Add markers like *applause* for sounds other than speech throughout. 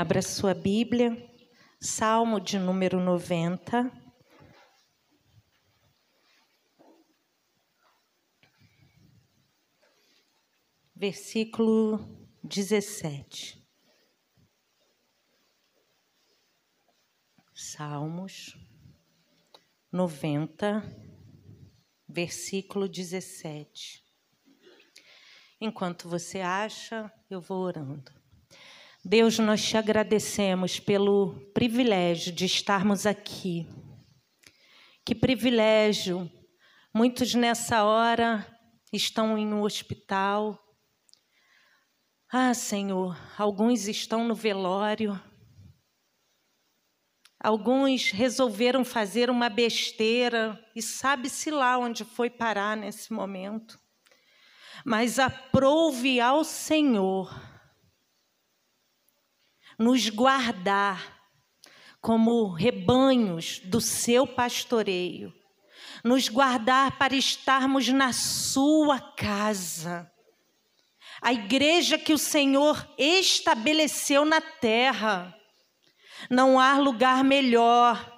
Abra sua Bíblia, Salmo de número 90. Versículo 17. Salmos 90, versículo 17. Enquanto você acha, eu vou orando. Deus, nós te agradecemos pelo privilégio de estarmos aqui. Que privilégio! Muitos nessa hora estão em um hospital. Ah, Senhor, alguns estão no velório. Alguns resolveram fazer uma besteira e sabe-se lá onde foi parar nesse momento. Mas aprove ao Senhor nos guardar como rebanhos do seu pastoreio, nos guardar para estarmos na sua casa. A igreja que o Senhor estabeleceu na terra. Não há lugar melhor.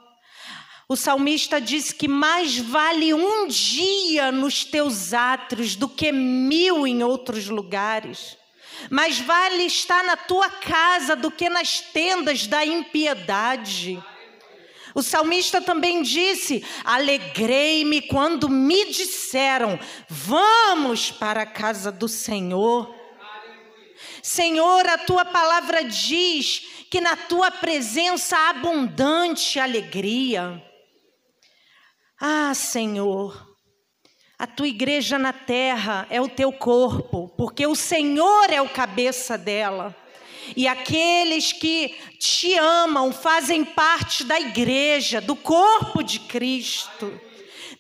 O salmista diz que mais vale um dia nos teus átrios do que mil em outros lugares. Mais vale estar na tua casa do que nas tendas da impiedade. O salmista também disse: Alegrei-me quando me disseram, vamos para a casa do Senhor. Senhor, a tua palavra diz que na tua presença há abundante alegria. Ah, Senhor, a tua igreja na terra é o teu corpo, porque o Senhor é o cabeça dela. E aqueles que te amam fazem parte da igreja, do corpo de Cristo.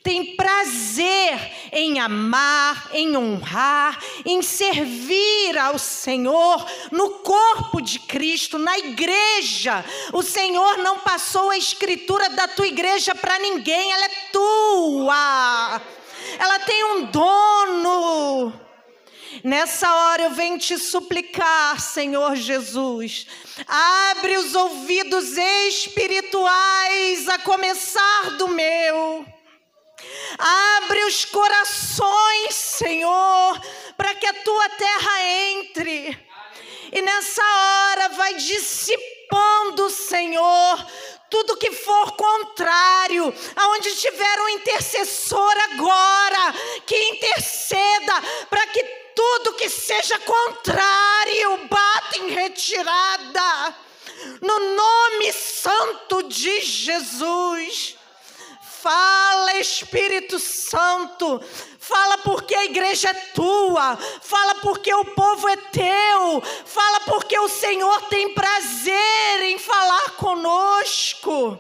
Tem prazer em amar, em honrar, em servir ao Senhor no corpo de Cristo, na igreja. O Senhor não passou a escritura da tua igreja para ninguém, ela é tua ela tem um dono. Nessa hora eu venho te suplicar, Senhor Jesus, abre os ouvidos espirituais, a começar do meu. Abre os corações, Senhor, para que a tua terra entre. E nessa hora vai dissipando, Senhor, tudo que for contrário, aonde tiver um intercessor agora, que interceda para que tudo que seja contrário bata em retirada, no nome santo de Jesus. Fala, Espírito Santo, Fala porque a igreja é tua. Fala porque o povo é teu. Fala porque o Senhor tem prazer em falar conosco.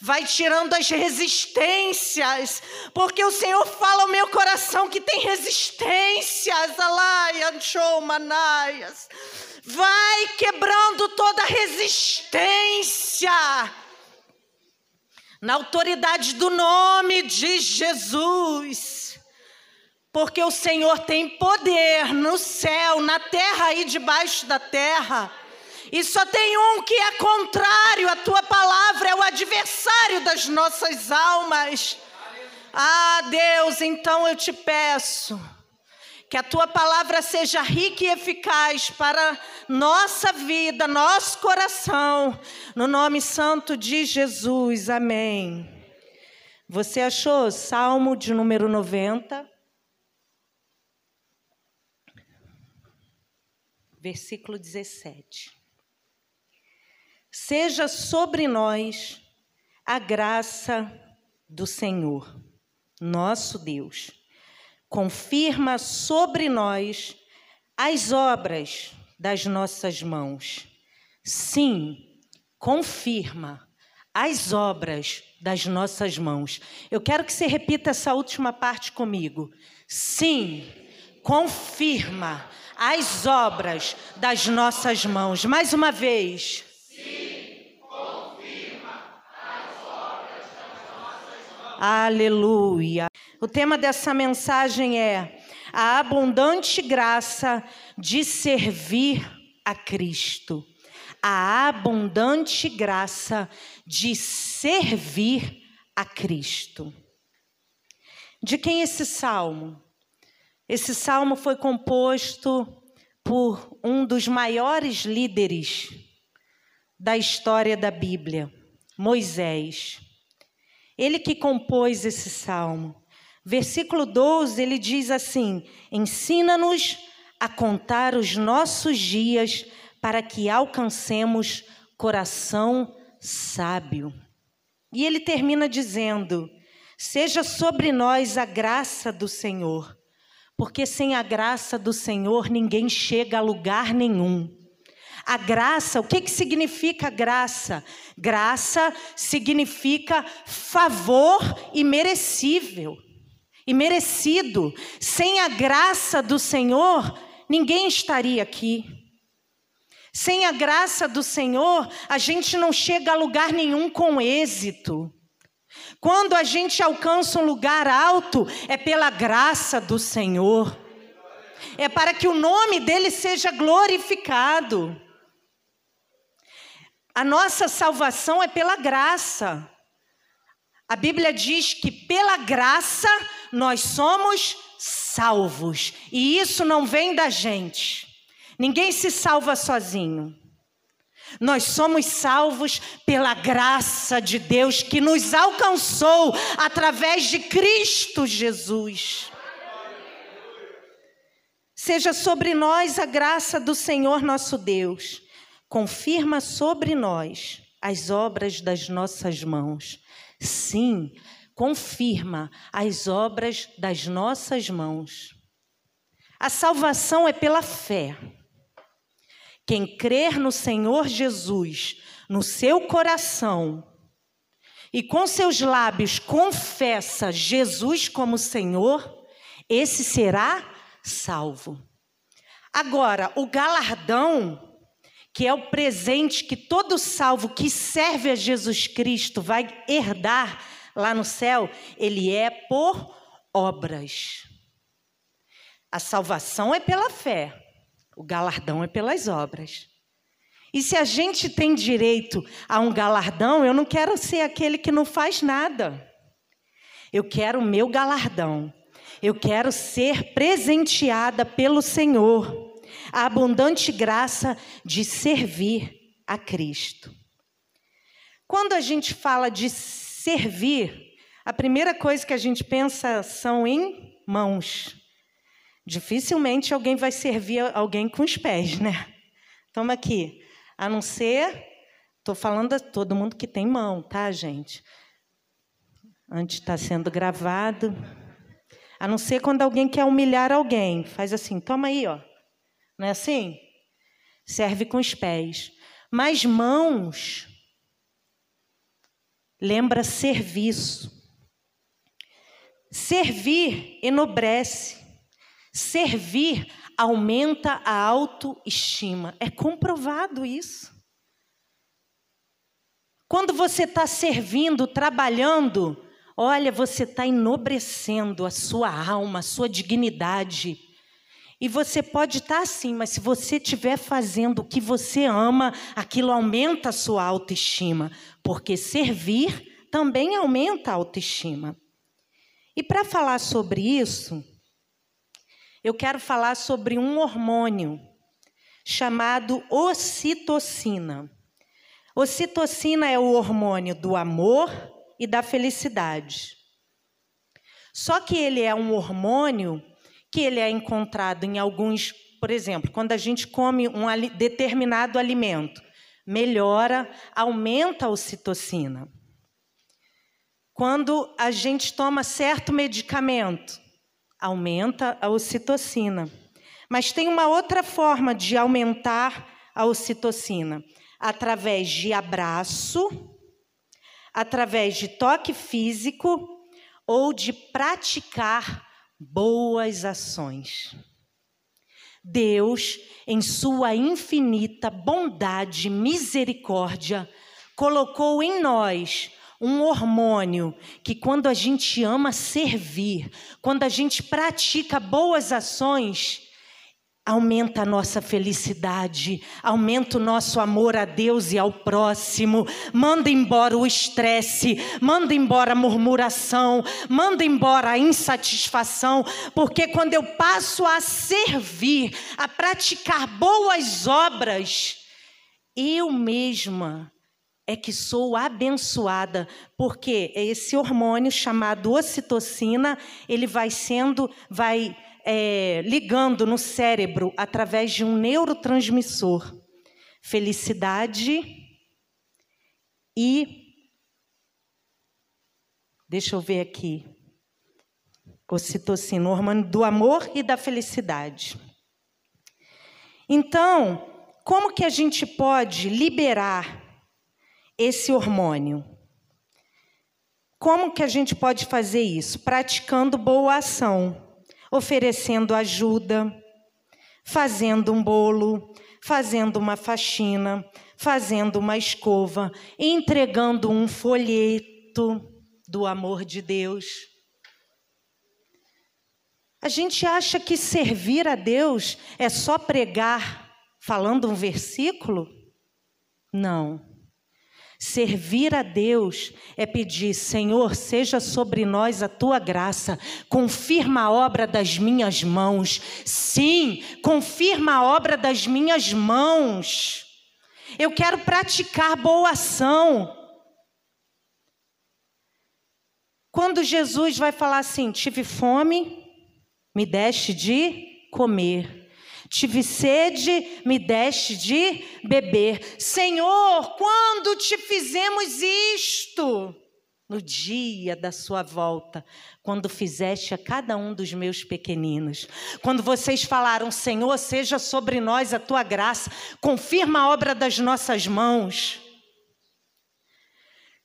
Vai tirando as resistências, porque o Senhor fala ao meu coração que tem resistências. Manaias. Vai quebrando toda resistência na autoridade do nome de Jesus porque o Senhor tem poder no céu, na terra e debaixo da terra. E só tem um que é contrário à tua palavra, é o adversário das nossas almas. Ah, Deus, então eu te peço que a tua palavra seja rica e eficaz para nossa vida, nosso coração, no nome santo de Jesus. Amém. Você achou Salmo de número 90? Versículo 17. Seja sobre nós a graça do Senhor, nosso Deus. Confirma sobre nós as obras das nossas mãos. Sim, confirma as obras das nossas mãos. Eu quero que você repita essa última parte comigo. Sim, confirma as obras das nossas mãos. Mais uma vez. Sim, confirma as obras das nossas mãos. Aleluia. O tema dessa mensagem é a abundante graça de servir a Cristo. a abundante graça de servir a Cristo. De quem esse salmo? Esse salmo foi composto por um dos maiores líderes da história da Bíblia, Moisés. Ele que compôs esse salmo. Versículo 12, ele diz assim: Ensina-nos a contar os nossos dias para que alcancemos coração sábio. E ele termina dizendo: Seja sobre nós a graça do Senhor, porque sem a graça do Senhor ninguém chega a lugar nenhum. A graça, o que, que significa graça? Graça significa favor imerecível, imerecido. Sem a graça do Senhor, ninguém estaria aqui. Sem a graça do Senhor, a gente não chega a lugar nenhum com êxito. Quando a gente alcança um lugar alto, é pela graça do Senhor. É para que o nome dele seja glorificado. A nossa salvação é pela graça. A Bíblia diz que pela graça nós somos salvos. E isso não vem da gente. Ninguém se salva sozinho. Nós somos salvos pela graça de Deus que nos alcançou através de Cristo Jesus. Seja sobre nós a graça do Senhor nosso Deus confirma sobre nós as obras das nossas mãos. Sim, confirma as obras das nossas mãos. A salvação é pela fé. Quem crer no Senhor Jesus, no seu coração, e com seus lábios confessa Jesus como Senhor, esse será salvo. Agora, o galardão que é o presente que todo salvo que serve a Jesus Cristo vai herdar lá no céu, ele é por obras. A salvação é pela fé, o galardão é pelas obras. E se a gente tem direito a um galardão, eu não quero ser aquele que não faz nada. Eu quero o meu galardão. Eu quero ser presenteada pelo Senhor a abundante graça de servir a Cristo. Quando a gente fala de servir, a primeira coisa que a gente pensa são em mãos. Dificilmente alguém vai servir alguém com os pés, né? Toma aqui. A não ser, estou falando a todo mundo que tem mão, tá, gente? Antes está sendo gravado. A não ser quando alguém quer humilhar alguém. Faz assim, toma aí, ó. Não é assim? Serve com os pés. Mas mãos lembra serviço. Servir enobrece. Servir aumenta a autoestima. É comprovado isso. Quando você está servindo, trabalhando, olha, você está enobrecendo a sua alma, a sua dignidade. E você pode estar assim, mas se você estiver fazendo o que você ama, aquilo aumenta a sua autoestima, porque servir também aumenta a autoestima. E para falar sobre isso, eu quero falar sobre um hormônio chamado ocitocina. Ocitocina é o hormônio do amor e da felicidade. Só que ele é um hormônio que ele é encontrado em alguns, por exemplo, quando a gente come um determinado alimento, melhora, aumenta a ocitocina. Quando a gente toma certo medicamento, aumenta a ocitocina. Mas tem uma outra forma de aumentar a ocitocina, através de abraço, através de toque físico ou de praticar boas ações. Deus, em sua infinita bondade e misericórdia, colocou em nós um hormônio que, quando a gente ama servir, quando a gente pratica boas ações, aumenta a nossa felicidade, aumenta o nosso amor a Deus e ao próximo, manda embora o estresse, manda embora a murmuração, manda embora a insatisfação, porque quando eu passo a servir, a praticar boas obras, eu mesma é que sou abençoada, porque esse hormônio chamado ocitocina, ele vai sendo, vai é, ligando no cérebro através de um neurotransmissor. Felicidade e. Deixa eu ver aqui. Ocitocina, hormônio do amor e da felicidade. Então, como que a gente pode liberar esse hormônio? Como que a gente pode fazer isso? Praticando boa ação oferecendo ajuda, fazendo um bolo, fazendo uma faxina, fazendo uma escova, entregando um folheto do amor de Deus. A gente acha que servir a Deus é só pregar falando um versículo? Não. Servir a Deus é pedir, Senhor, seja sobre nós a tua graça, confirma a obra das minhas mãos. Sim, confirma a obra das minhas mãos. Eu quero praticar boa ação. Quando Jesus vai falar assim: tive fome, me deste de comer. Tive sede, me deste de beber. Senhor, quando te fizemos isto? No dia da sua volta, quando fizeste a cada um dos meus pequeninos. Quando vocês falaram, Senhor, seja sobre nós a tua graça, confirma a obra das nossas mãos.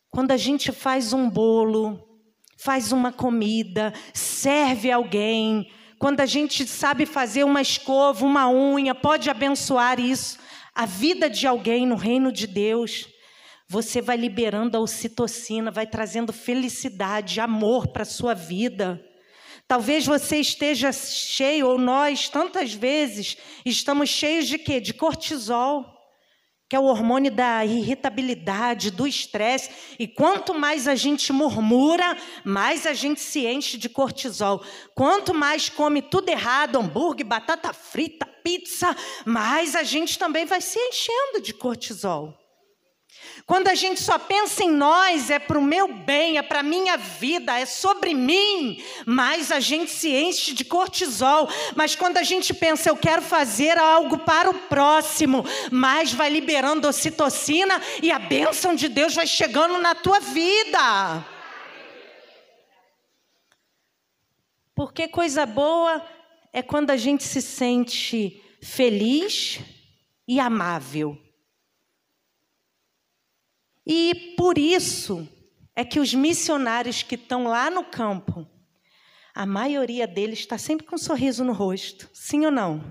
Quando a gente faz um bolo, faz uma comida, serve alguém, quando a gente sabe fazer uma escova, uma unha, pode abençoar isso, a vida de alguém no reino de Deus. Você vai liberando a ocitocina, vai trazendo felicidade, amor para a sua vida. Talvez você esteja cheio, ou nós, tantas vezes, estamos cheios de quê? De cortisol que é o hormônio da irritabilidade, do estresse. E quanto mais a gente murmura, mais a gente se enche de cortisol. Quanto mais come tudo errado, hambúrguer, batata frita, pizza, mais a gente também vai se enchendo de cortisol. Quando a gente só pensa em nós, é para o meu bem, é para a minha vida, é sobre mim, mais a gente se enche de cortisol. Mas quando a gente pensa, eu quero fazer algo para o próximo, mais vai liberando ocitocina e a bênção de Deus vai chegando na tua vida. Porque coisa boa é quando a gente se sente feliz e amável. E por isso é que os missionários que estão lá no campo, a maioria deles está sempre com um sorriso no rosto, sim ou não?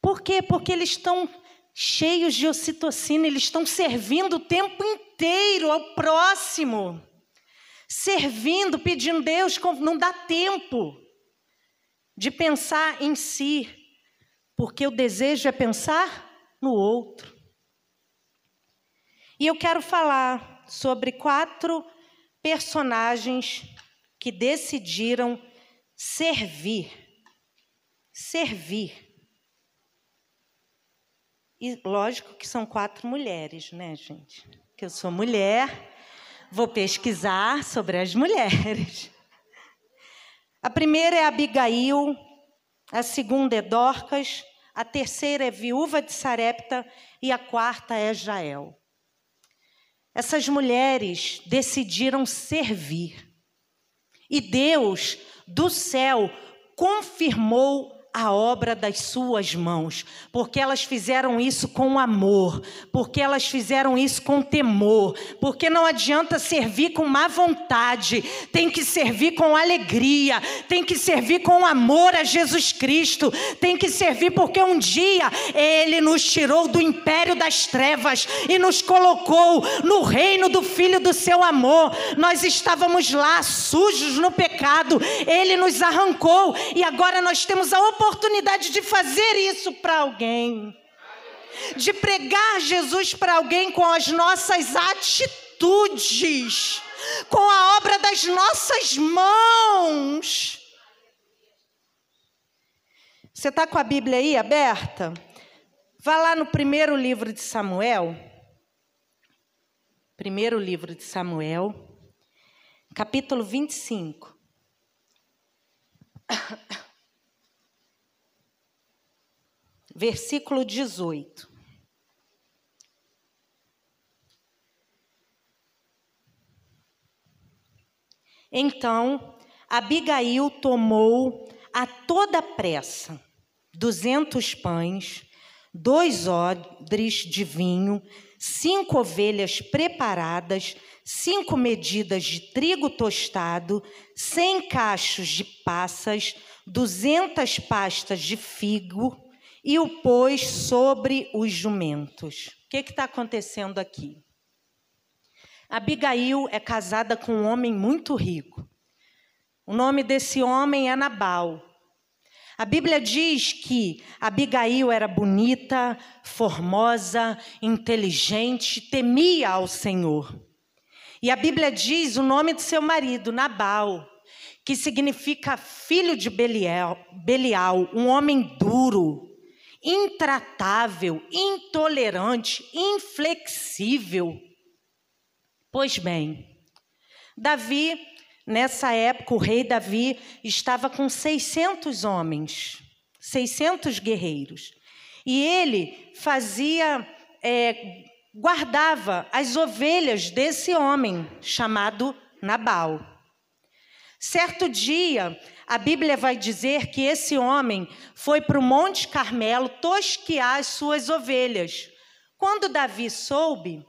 Por quê? Porque eles estão cheios de ocitocina, eles estão servindo o tempo inteiro ao próximo. Servindo, pedindo Deus, não dá tempo de pensar em si, porque o desejo é pensar no outro. E eu quero falar sobre quatro personagens que decidiram servir. Servir. E lógico que são quatro mulheres, né, gente? Que eu sou mulher, vou pesquisar sobre as *laughs* mulheres. A primeira é Abigail, a segunda é Dorcas, a terceira é Viúva de Sarepta e a quarta é Jael. Essas mulheres decidiram servir. E Deus do céu confirmou a obra das suas mãos, porque elas fizeram isso com amor, porque elas fizeram isso com temor, porque não adianta servir com má vontade, tem que servir com alegria, tem que servir com amor a Jesus Cristo, tem que servir porque um dia Ele nos tirou do império das trevas e nos colocou no reino do Filho do seu amor. Nós estávamos lá sujos no pecado, Ele nos arrancou e agora nós temos a oportunidade oportunidade de fazer isso para alguém. De pregar Jesus para alguém com as nossas atitudes, com a obra das nossas mãos. Você está com a Bíblia aí aberta? Vá lá no primeiro livro de Samuel. Primeiro livro de Samuel, capítulo 25. Versículo 18. Então, Abigail tomou a toda pressa duzentos pães, dois odres de vinho, cinco ovelhas preparadas, cinco medidas de trigo tostado, cem cachos de passas, duzentas pastas de figo, e o pôs sobre os jumentos. O que está acontecendo aqui? Abigail é casada com um homem muito rico. O nome desse homem é Nabal. A Bíblia diz que Abigail era bonita, formosa, inteligente, temia ao Senhor. E a Bíblia diz o nome do seu marido, Nabal, que significa filho de Belial, Belial um homem duro, intratável, intolerante, inflexível. Pois bem, Davi Nessa época, o rei Davi estava com 600 homens, 600 guerreiros. E ele fazia, é, guardava as ovelhas desse homem chamado Nabal. Certo dia, a Bíblia vai dizer que esse homem foi para o Monte Carmelo tosquear as suas ovelhas. Quando Davi soube,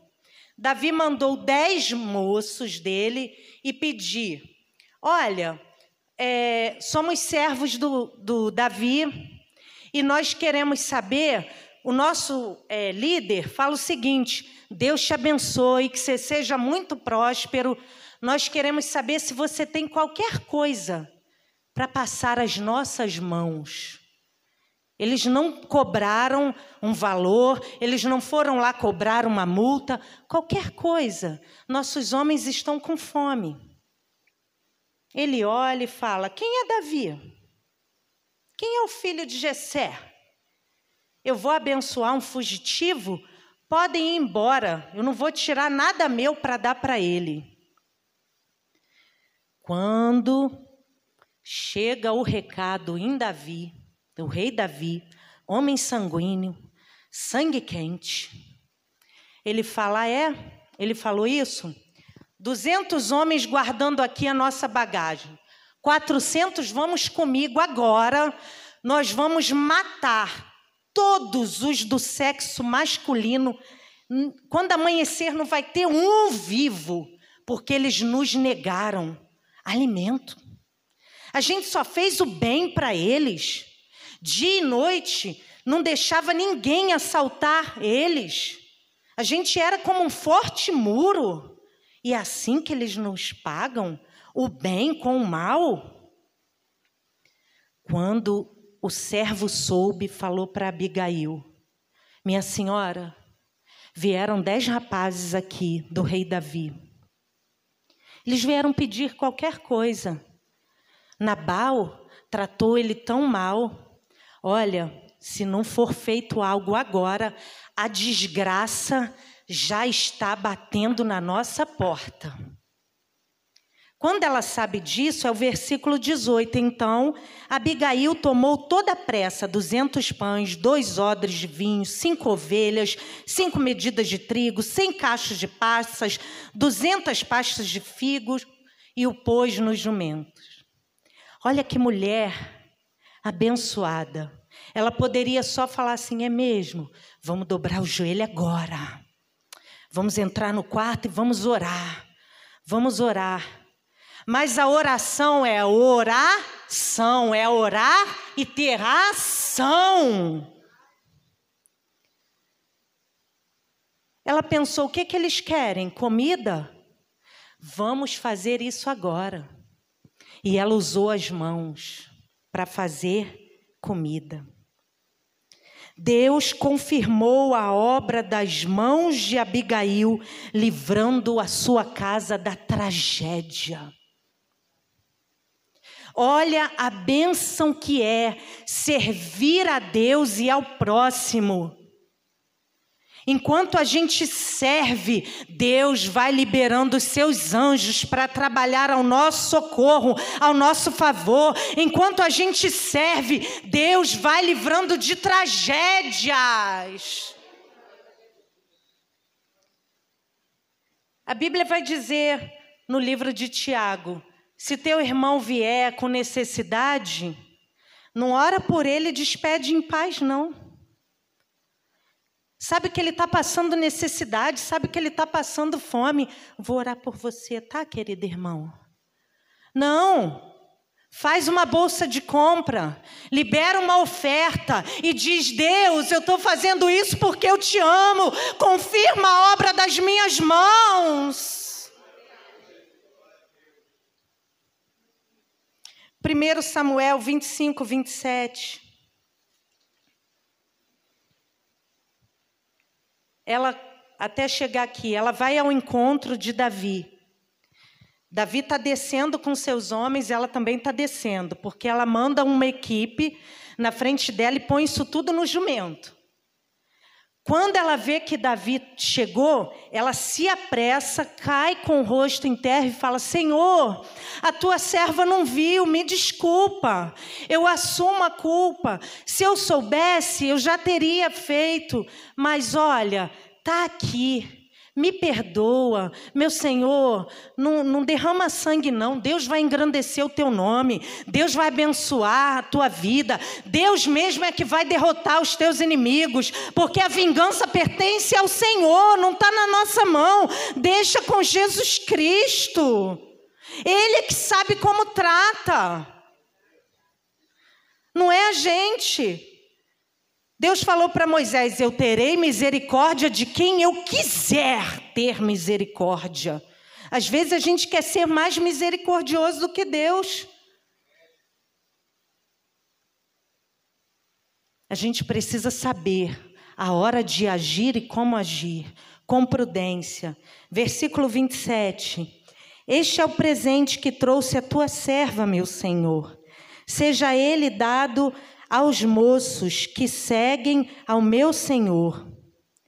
Davi mandou dez moços dele e pedir: Olha, é, somos servos do, do, Davi e nós queremos saber. O nosso é, líder fala o seguinte: Deus te abençoe, que você seja muito próspero. Nós queremos saber se você tem qualquer coisa para passar às nossas mãos. Eles não cobraram um valor, eles não foram lá cobrar uma multa, qualquer coisa. Nossos homens estão com fome. Ele olha e fala: Quem é Davi? Quem é o filho de Jessé? Eu vou abençoar um fugitivo? Podem ir embora, eu não vou tirar nada meu para dar para ele. Quando chega o recado em Davi, o rei Davi, homem sanguíneo, sangue quente. Ele fala: é, ele falou isso. 200 homens guardando aqui a nossa bagagem. 400 vamos comigo agora. Nós vamos matar todos os do sexo masculino. Quando amanhecer, não vai ter um vivo, porque eles nos negaram alimento. A gente só fez o bem para eles. Dia e noite, não deixava ninguém assaltar eles. A gente era como um forte muro. E é assim que eles nos pagam o bem com o mal. Quando o servo soube, falou para Abigail: Minha senhora, vieram dez rapazes aqui do rei Davi. Eles vieram pedir qualquer coisa. Nabal tratou ele tão mal Olha, se não for feito algo agora, a desgraça já está batendo na nossa porta. Quando ela sabe disso, é o versículo 18. Então, Abigail tomou toda a pressa, duzentos pães, dois odres de vinho, cinco ovelhas, cinco medidas de trigo, cem cachos de passas, duzentas pastas de figos, e o pôs nos jumentos. Olha que mulher abençoada. Ela poderia só falar assim: é mesmo, vamos dobrar o joelho agora. Vamos entrar no quarto e vamos orar. Vamos orar. Mas a oração é oração, é orar e ter ação. Ela pensou: o que, que eles querem? Comida? Vamos fazer isso agora. E ela usou as mãos para fazer comida. Deus confirmou a obra das mãos de Abigail, livrando a sua casa da tragédia. Olha a bênção que é servir a Deus e ao próximo. Enquanto a gente serve, Deus vai liberando os seus anjos para trabalhar ao nosso socorro, ao nosso favor. Enquanto a gente serve, Deus vai livrando de tragédias. A Bíblia vai dizer no livro de Tiago: se teu irmão vier com necessidade, não ora por ele e despede em paz, não sabe que ele está passando necessidade, sabe que ele está passando fome. Vou orar por você, tá, querido irmão? Não. Faz uma bolsa de compra, libera uma oferta e diz: Deus, eu estou fazendo isso porque eu te amo, confirma a obra das minhas mãos. 1 Samuel 25, 27. ela até chegar aqui, ela vai ao encontro de Davi. Davi está descendo com seus homens, ela também está descendo, porque ela manda uma equipe na frente dela e põe isso tudo no jumento. Quando ela vê que Davi chegou, ela se apressa, cai com o rosto em terra e fala: Senhor, a tua serva não viu, me desculpa, eu assumo a culpa. Se eu soubesse, eu já teria feito, mas olha, está aqui. Me perdoa, meu Senhor, não, não, derrama sangue, não. Deus vai engrandecer o teu nome, Deus vai abençoar a tua vida, Deus mesmo é que vai derrotar os teus inimigos, porque a vingança pertence ao Senhor, não está na nossa mão. Deixa com Jesus Cristo, Ele é que sabe como trata, não é a gente. Deus falou para Moisés: Eu terei misericórdia de quem eu quiser ter misericórdia. Às vezes a gente quer ser mais misericordioso do que Deus. A gente precisa saber a hora de agir e como agir, com prudência. Versículo 27. Este é o presente que trouxe a tua serva, meu Senhor. Seja ele dado aos moços que seguem ao meu Senhor.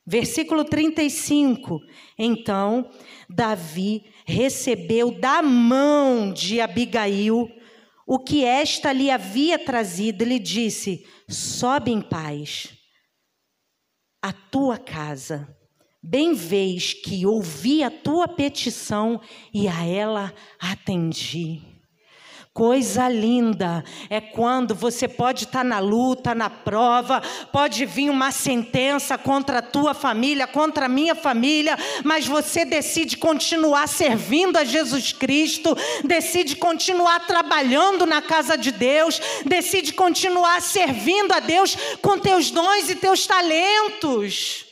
Versículo 35. Então, Davi recebeu da mão de Abigail o que esta lhe havia trazido e lhe disse: Sobe em paz a tua casa. Bem vês que ouvi a tua petição e a ela atendi. Coisa linda é quando você pode estar na luta, na prova, pode vir uma sentença contra a tua família, contra a minha família, mas você decide continuar servindo a Jesus Cristo, decide continuar trabalhando na casa de Deus, decide continuar servindo a Deus com teus dons e teus talentos,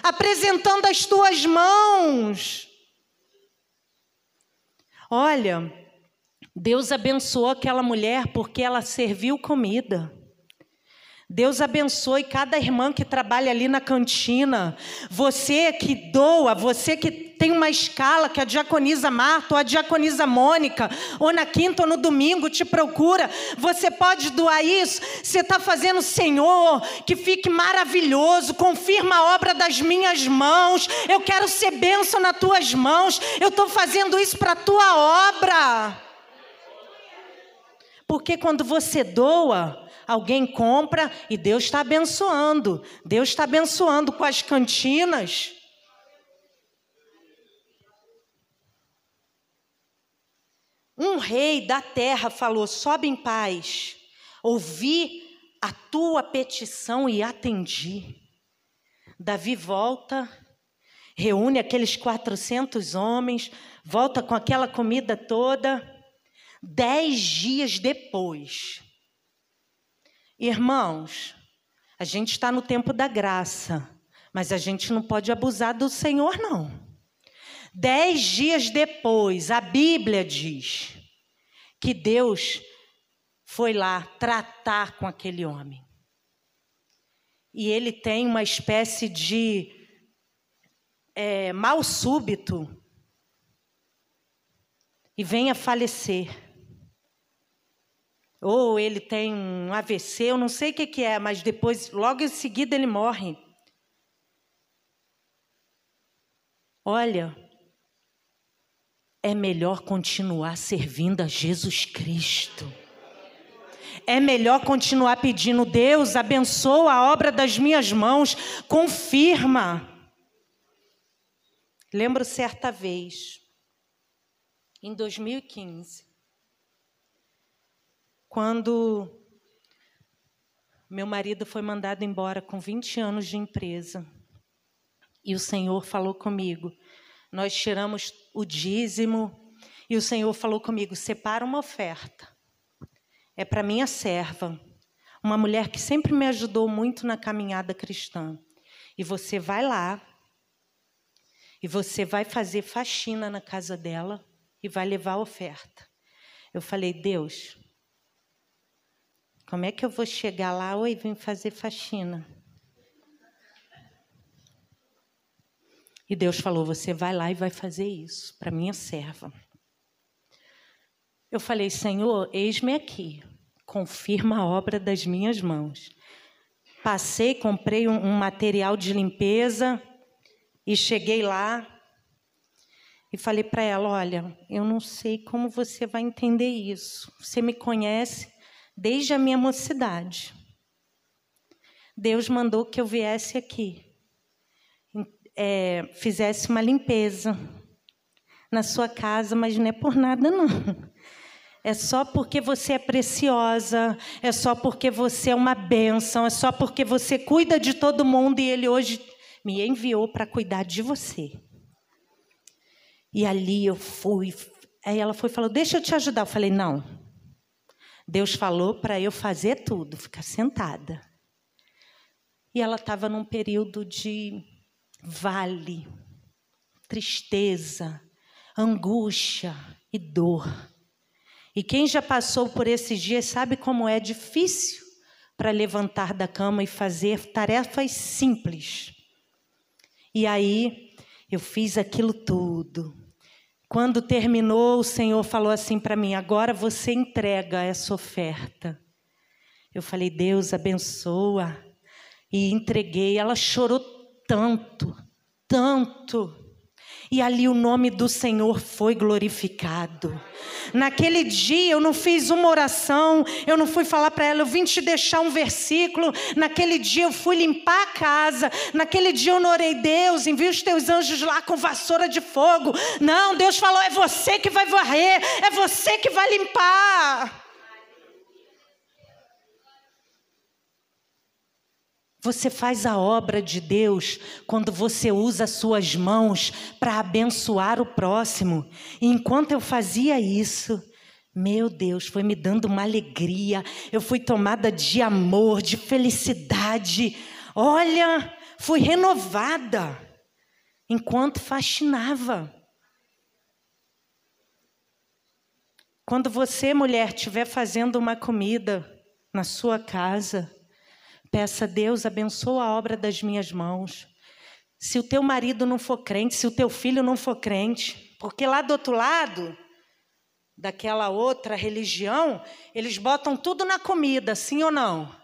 apresentando as tuas mãos. Olha, Deus abençoou aquela mulher porque ela serviu comida. Deus abençoe cada irmã que trabalha ali na cantina. Você que doa, você que tem uma escala que a diaconisa Marta ou a diaconisa Mônica, ou na quinta ou no domingo te procura. Você pode doar isso. Você está fazendo, Senhor, que fique maravilhoso. Confirma a obra das minhas mãos. Eu quero ser bênção nas tuas mãos. Eu estou fazendo isso para a tua obra. Porque quando você doa, alguém compra e Deus está abençoando. Deus está abençoando com as cantinas. Um rei da terra falou: sobe em paz, ouvi a tua petição e atendi. Davi volta, reúne aqueles 400 homens, volta com aquela comida toda. Dez dias depois, irmãos, a gente está no tempo da graça, mas a gente não pode abusar do Senhor, não. Dez dias depois, a Bíblia diz que Deus foi lá tratar com aquele homem. E ele tem uma espécie de é, mal súbito e vem a falecer. Ou ele tem um AVC, eu não sei o que, que é, mas depois, logo em seguida, ele morre. Olha, é melhor continuar servindo a Jesus Cristo. É melhor continuar pedindo, Deus, abençoa a obra das minhas mãos, confirma. Lembro certa vez, em 2015, quando meu marido foi mandado embora com 20 anos de empresa. E o Senhor falou comigo. Nós tiramos o dízimo e o Senhor falou comigo: separa uma oferta. É para minha serva, uma mulher que sempre me ajudou muito na caminhada cristã. E você vai lá e você vai fazer faxina na casa dela e vai levar a oferta. Eu falei: Deus, como é que eu vou chegar lá? Oi, vim fazer faxina. E Deus falou: Você vai lá e vai fazer isso para minha serva. Eu falei: Senhor, eis-me aqui, confirma a obra das minhas mãos. Passei, comprei um, um material de limpeza e cheguei lá e falei para ela: Olha, eu não sei como você vai entender isso. Você me conhece desde a minha mocidade. Deus mandou que eu viesse aqui é, fizesse uma limpeza na sua casa, mas não é por nada, não. É só porque você é preciosa, é só porque você é uma bênção, é só porque você cuida de todo mundo e Ele hoje me enviou para cuidar de você. E ali eu fui. Aí ela foi e falou: Deixa eu te ajudar. Eu falei: Não. Deus falou para eu fazer tudo, ficar sentada. E ela estava num período de vale, tristeza, angústia e dor. E quem já passou por esses dias sabe como é difícil para levantar da cama e fazer tarefas simples. E aí eu fiz aquilo tudo. Quando terminou, o Senhor falou assim para mim: agora você entrega essa oferta. Eu falei: Deus abençoa. E entreguei. Ela chorou tanto, tanto. E ali o nome do Senhor foi glorificado. Naquele dia eu não fiz uma oração, eu não fui falar para ela, eu vim te deixar um versículo. Naquele dia eu fui limpar a casa. Naquele dia eu não orei, Deus, envia os teus anjos lá com vassoura de fogo. Não, Deus falou, é você que vai varrer, é você que vai limpar. Você faz a obra de Deus quando você usa as suas mãos para abençoar o próximo. E enquanto eu fazia isso, meu Deus, foi me dando uma alegria. Eu fui tomada de amor, de felicidade. Olha, fui renovada enquanto faxinava. Quando você, mulher, estiver fazendo uma comida na sua casa, Peça a Deus, abençoa a obra das minhas mãos. Se o teu marido não for crente, se o teu filho não for crente, porque lá do outro lado, daquela outra religião, eles botam tudo na comida, sim ou não?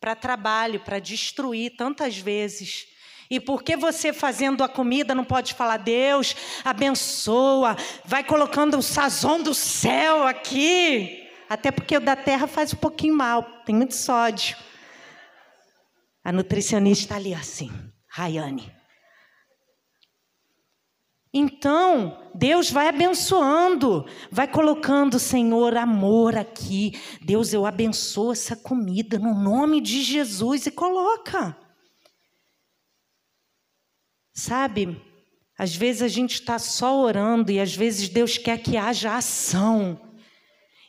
Para trabalho, para destruir tantas vezes. E porque você fazendo a comida não pode falar, Deus, abençoa, vai colocando o sazão do céu aqui. Até porque o da terra faz um pouquinho mal, tem muito sódio. A nutricionista ali assim, Rayane. Então, Deus vai abençoando, vai colocando, Senhor, amor aqui. Deus, eu abençoo essa comida no nome de Jesus e coloca. Sabe, às vezes a gente está só orando e às vezes Deus quer que haja ação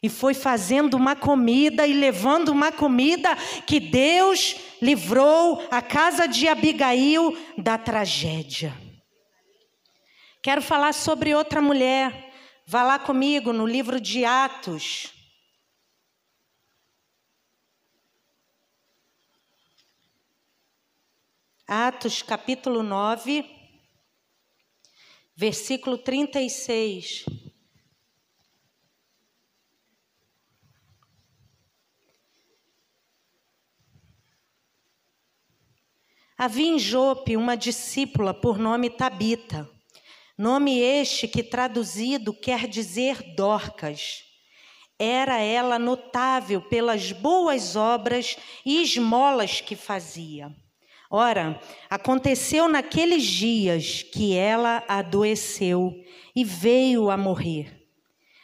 e foi fazendo uma comida e levando uma comida que Deus livrou a casa de Abigail da tragédia. Quero falar sobre outra mulher. Vá lá comigo no livro de Atos. Atos capítulo 9, versículo 36. Havia em Jope uma discípula por nome Tabita, nome este que traduzido quer dizer Dorcas. Era ela notável pelas boas obras e esmolas que fazia. Ora, aconteceu naqueles dias que ela adoeceu e veio a morrer.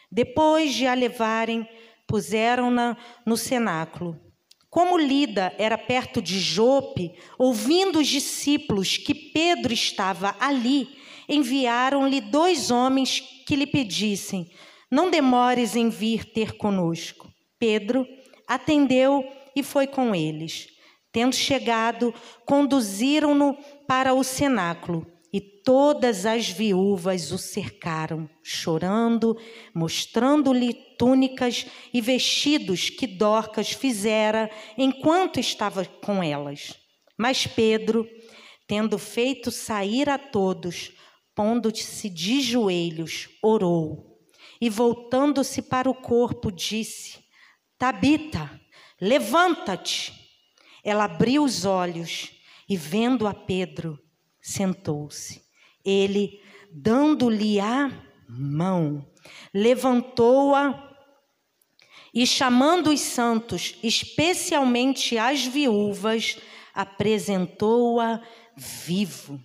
Depois de a levarem, puseram-na no cenáculo. Como Lida era perto de Jope, ouvindo os discípulos que Pedro estava ali, enviaram-lhe dois homens que lhe pedissem: Não demores em vir ter conosco. Pedro atendeu e foi com eles. Tendo chegado, conduziram-no para o cenáculo todas as viúvas o cercaram, chorando, mostrando-lhe túnicas e vestidos que Dorcas fizera enquanto estava com elas. Mas Pedro, tendo feito sair a todos, pondo-se de joelhos, orou e voltando-se para o corpo, disse: Tabita, levanta-te. Ela abriu os olhos e, vendo a Pedro, sentou-se. Ele, dando-lhe a mão, levantou-a e, chamando os santos, especialmente as viúvas, apresentou-a vivo.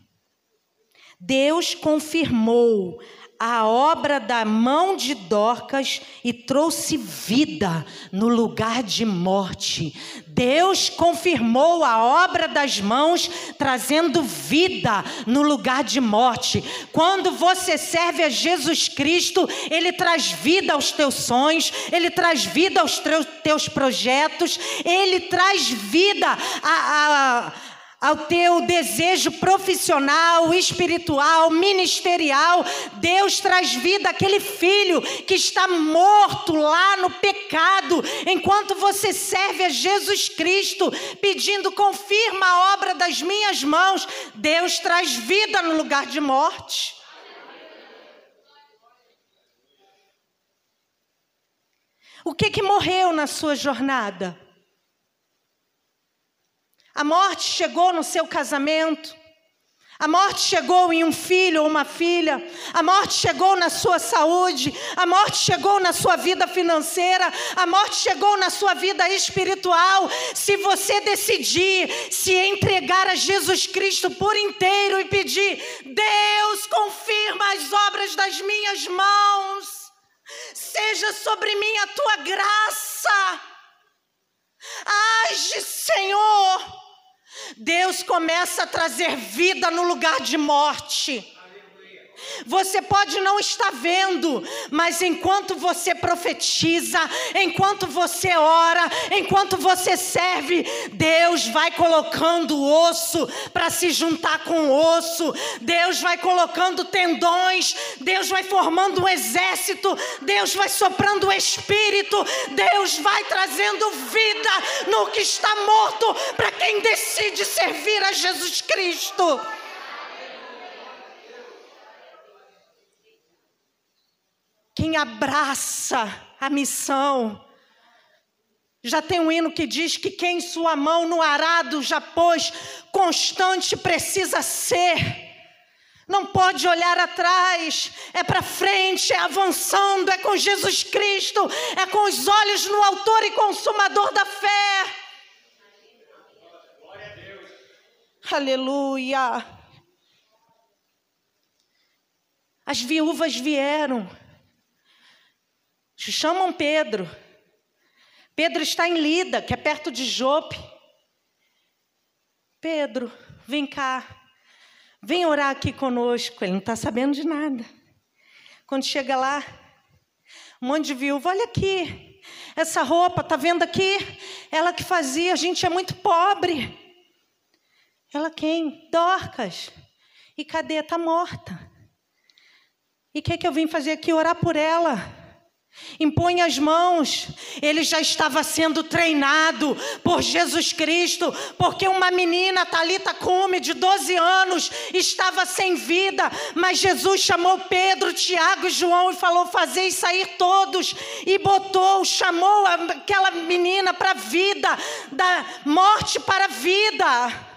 Deus confirmou a obra da mão de Dorcas e trouxe vida no lugar de morte. Deus confirmou a obra das mãos, trazendo vida no lugar de morte. Quando você serve a Jesus Cristo, Ele traz vida aos teus sonhos, Ele traz vida aos teus projetos, Ele traz vida a, a ao teu desejo profissional, espiritual, ministerial. Deus traz vida àquele filho que está morto lá no pecado, enquanto você serve a Jesus Cristo, pedindo confirma a obra das minhas mãos. Deus traz vida no lugar de morte. O que que morreu na sua jornada? A morte chegou no seu casamento. A morte chegou em um filho ou uma filha, a morte chegou na sua saúde, a morte chegou na sua vida financeira, a morte chegou na sua vida espiritual. Se você decidir se entregar a Jesus Cristo por inteiro e pedir, Deus, confirma as obras das minhas mãos, seja sobre mim a tua graça, age, Senhor Deus começa a trazer vida no lugar de morte. Você pode não estar vendo, mas enquanto você profetiza, enquanto você ora, enquanto você serve, Deus vai colocando osso para se juntar com osso, Deus vai colocando tendões, Deus vai formando um exército, Deus vai soprando o espírito, Deus vai trazendo vida no que está morto para quem decide servir a Jesus Cristo. Quem abraça a missão. Já tem um hino que diz que quem sua mão no arado já pôs, constante precisa ser. Não pode olhar atrás, é para frente, é avançando, é com Jesus Cristo, é com os olhos no Autor e Consumador da fé. Aleluia. As viúvas vieram chamam Pedro. Pedro está em Lida, que é perto de Jope. Pedro, vem cá, vem orar aqui conosco. Ele não está sabendo de nada. Quando chega lá, um monte de viúva, olha aqui, essa roupa, tá vendo aqui? Ela que fazia, a gente é muito pobre. Ela quem? Dorcas. E cadê? Está morta. E o que, que eu vim fazer aqui? Orar por ela. Impõe as mãos. Ele já estava sendo treinado por Jesus Cristo, porque uma menina, Talita Cume, de 12 anos, estava sem vida, mas Jesus chamou Pedro, Tiago e João e falou: Fazei sair todos. E botou, chamou aquela menina para a vida, da morte para a vida.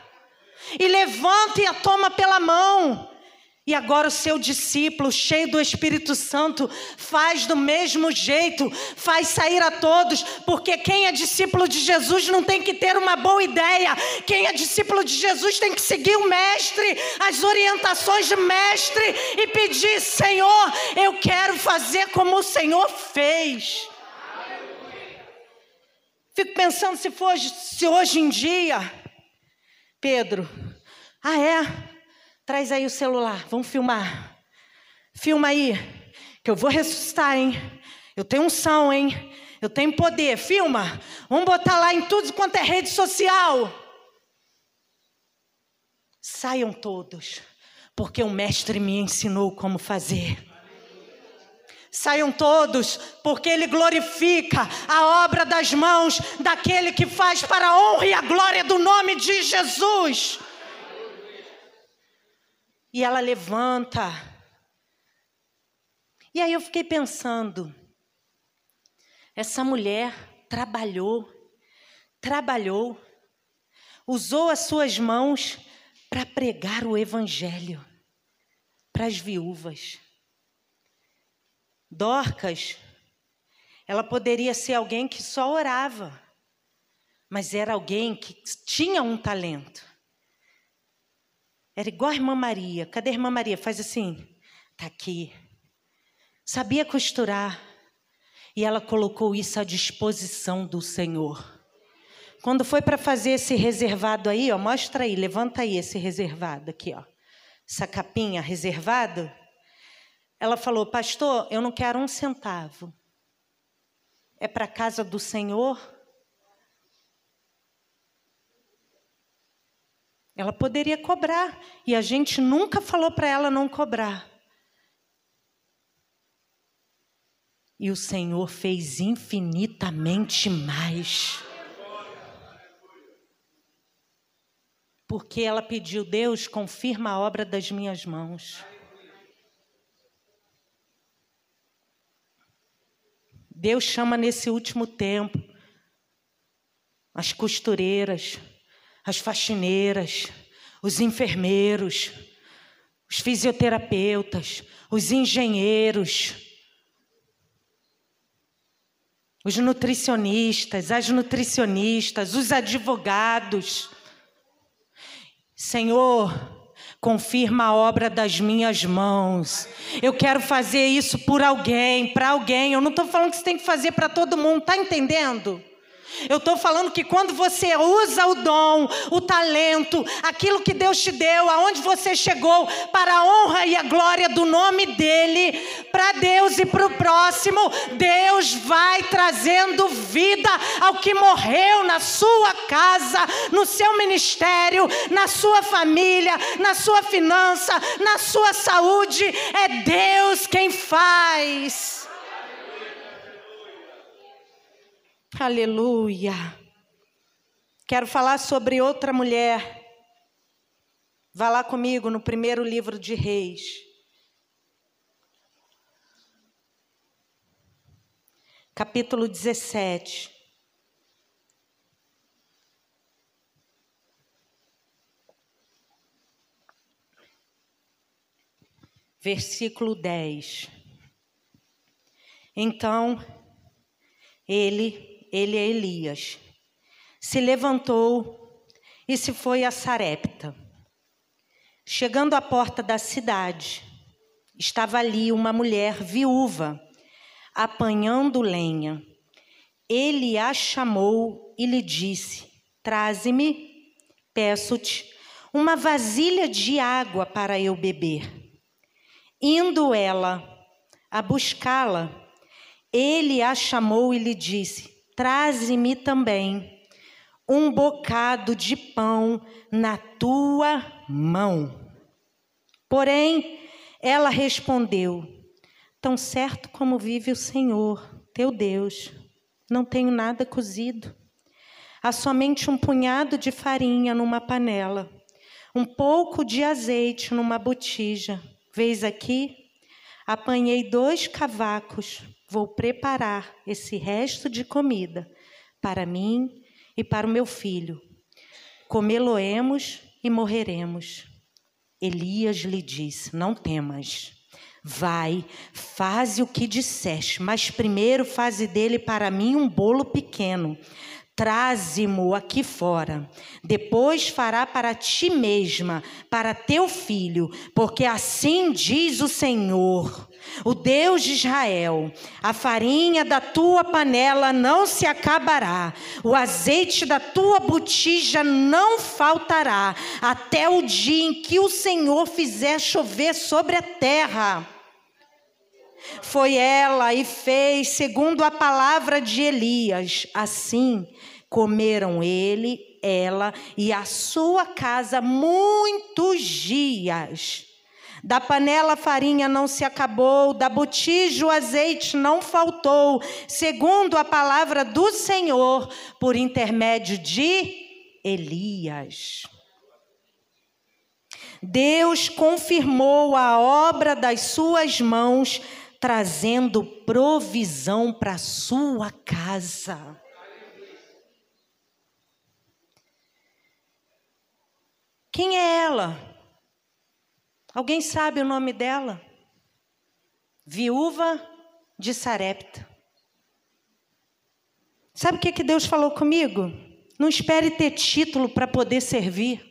E levanta e a toma pela mão. E agora o seu discípulo, cheio do Espírito Santo, faz do mesmo jeito, faz sair a todos, porque quem é discípulo de Jesus não tem que ter uma boa ideia, quem é discípulo de Jesus tem que seguir o Mestre, as orientações do Mestre e pedir: Senhor, eu quero fazer como o Senhor fez. Fico pensando se, for, se hoje em dia, Pedro, ah é? Traz aí o celular, vamos filmar. Filma aí, que eu vou ressuscitar, hein? Eu tenho unção, hein? Eu tenho poder. Filma. Vamos botar lá em tudo quanto é rede social. Saiam todos, porque o Mestre me ensinou como fazer. Saiam todos, porque Ele glorifica a obra das mãos daquele que faz para a honra e a glória do nome de Jesus. E ela levanta. E aí eu fiquei pensando, essa mulher trabalhou, trabalhou, usou as suas mãos para pregar o evangelho para as viúvas. Dorcas, ela poderia ser alguém que só orava, mas era alguém que tinha um talento. Era igual a irmã Maria. Cadê a irmã Maria? Faz assim. Está aqui. Sabia costurar. E ela colocou isso à disposição do Senhor. Quando foi para fazer esse reservado aí, ó, mostra aí, levanta aí esse reservado aqui, ó. Essa capinha reservado. Ela falou: "Pastor, eu não quero um centavo. É para a casa do Senhor Ela poderia cobrar e a gente nunca falou para ela não cobrar. E o Senhor fez infinitamente mais. Porque ela pediu, Deus, confirma a obra das minhas mãos. Deus chama nesse último tempo as costureiras, as faxineiras, os enfermeiros, os fisioterapeutas, os engenheiros, os nutricionistas, as nutricionistas, os advogados. Senhor, confirma a obra das minhas mãos. Eu quero fazer isso por alguém, para alguém. Eu não estou falando que você tem que fazer para todo mundo, tá entendendo? Eu estou falando que quando você usa o dom, o talento, aquilo que Deus te deu, aonde você chegou, para a honra e a glória do nome dEle, para Deus e para o próximo, Deus vai trazendo vida ao que morreu na sua casa, no seu ministério, na sua família, na sua finança, na sua saúde. É Deus quem faz. Aleluia. Quero falar sobre outra mulher. Vá lá comigo no primeiro livro de Reis. Capítulo 17. Versículo 10. Então, ele ele é Elias, se levantou e se foi a Sarepta. Chegando à porta da cidade, estava ali uma mulher viúva, apanhando lenha. Ele a chamou e lhe disse: Traze-me, peço-te, uma vasilha de água para eu beber. Indo ela a buscá-la, ele a chamou e lhe disse: traze-me também um bocado de pão na tua mão. Porém, ela respondeu: Tão certo como vive o Senhor, teu Deus, não tenho nada cozido. Há somente um punhado de farinha numa panela, um pouco de azeite numa botija. Vês aqui? Apanhei dois cavacos. Vou preparar esse resto de comida para mim e para o meu filho. Comê-lo-emos e morreremos. Elias lhe disse: Não temas. Vai, faze o que disseste, mas primeiro faze dele para mim um bolo pequeno. Traze-mo aqui fora. Depois fará para ti mesma, para teu filho, porque assim diz o Senhor, o Deus de Israel: a farinha da tua panela não se acabará, o azeite da tua botija não faltará, até o dia em que o Senhor fizer chover sobre a terra. Foi ela e fez segundo a palavra de Elias. Assim comeram ele, ela e a sua casa muitos dias. Da panela a farinha não se acabou, da botija o azeite não faltou, segundo a palavra do Senhor, por intermédio de Elias. Deus confirmou a obra das suas mãos trazendo provisão para sua casa. Quem é ela? Alguém sabe o nome dela? Viúva de Sarepta. Sabe o que, que Deus falou comigo? Não espere ter título para poder servir.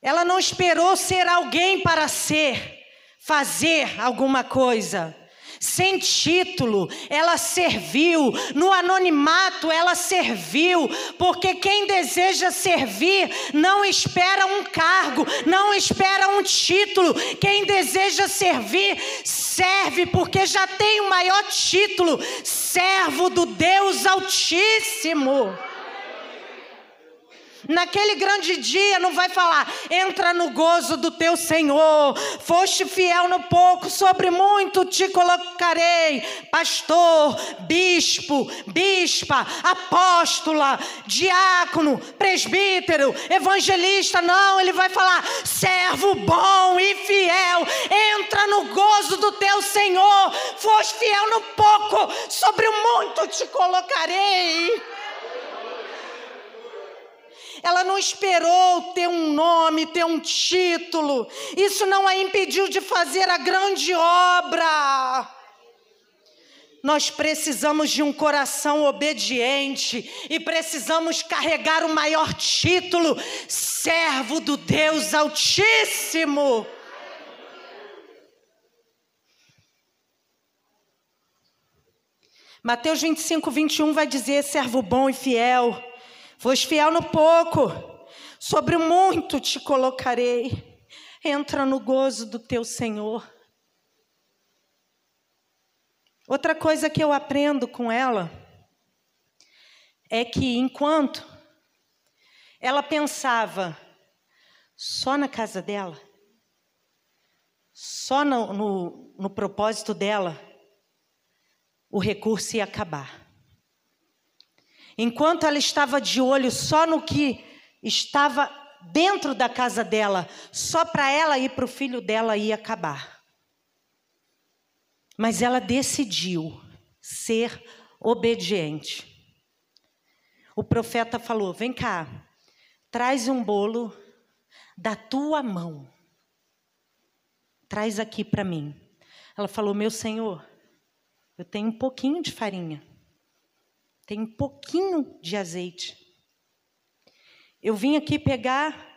Ela não esperou ser alguém para ser, fazer alguma coisa. Sem título, ela serviu, no anonimato, ela serviu, porque quem deseja servir não espera um cargo, não espera um título. Quem deseja servir, serve, porque já tem o maior título: servo do Deus Altíssimo. Naquele grande dia não vai falar, entra no gozo do teu Senhor, foste fiel no pouco, sobre muito te colocarei. Pastor, bispo, bispa, apóstola, diácono, presbítero, evangelista, não, ele vai falar, servo bom e fiel, entra no gozo do teu Senhor, foste fiel no pouco, sobre muito te colocarei. Ela não esperou ter um nome, ter um título. Isso não a impediu de fazer a grande obra. Nós precisamos de um coração obediente e precisamos carregar o maior título, servo do Deus Altíssimo. Mateus 25, 21 vai dizer: servo bom e fiel Foste fiel no pouco, sobre muito te colocarei. Entra no gozo do teu Senhor. Outra coisa que eu aprendo com ela é que enquanto ela pensava só na casa dela, só no, no, no propósito dela, o recurso ia acabar. Enquanto ela estava de olho só no que estava dentro da casa dela, só para ela e para o filho dela ia acabar. Mas ela decidiu ser obediente. O profeta falou: Vem cá, traz um bolo da tua mão. Traz aqui para mim. Ela falou: Meu senhor, eu tenho um pouquinho de farinha tem um pouquinho de azeite. Eu vim aqui pegar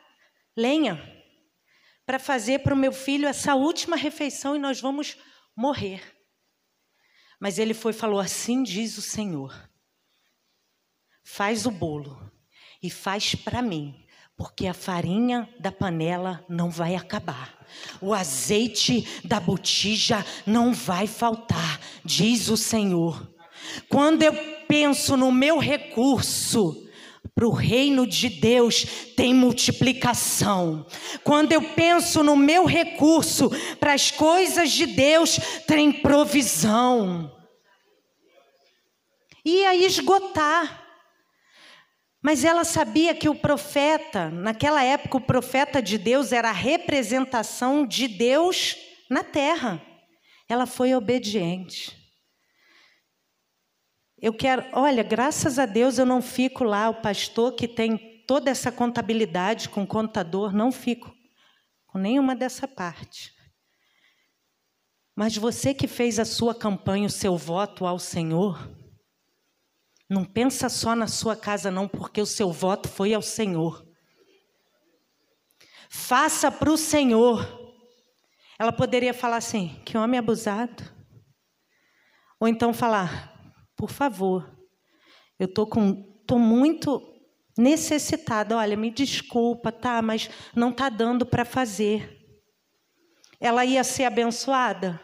lenha para fazer para o meu filho essa última refeição e nós vamos morrer. Mas ele foi e falou: Assim diz o Senhor. Faz o bolo e faz para mim, porque a farinha da panela não vai acabar. O azeite da botija não vai faltar, diz o Senhor. Quando eu penso no meu recurso para o reino de Deus tem multiplicação. Quando eu penso no meu recurso para as coisas de Deus, tem provisão. Ia esgotar. Mas ela sabia que o profeta, naquela época, o profeta de Deus era a representação de Deus na terra. Ela foi obediente. Eu quero, olha, graças a Deus eu não fico lá, o pastor que tem toda essa contabilidade com contador, não fico com nenhuma dessa parte. Mas você que fez a sua campanha, o seu voto ao Senhor, não pensa só na sua casa, não, porque o seu voto foi ao Senhor. Faça para o Senhor. Ela poderia falar assim: que homem abusado. Ou então falar: por favor, eu tô com, tô muito necessitada. Olha, me desculpa, tá? Mas não tá dando para fazer. Ela ia ser abençoada,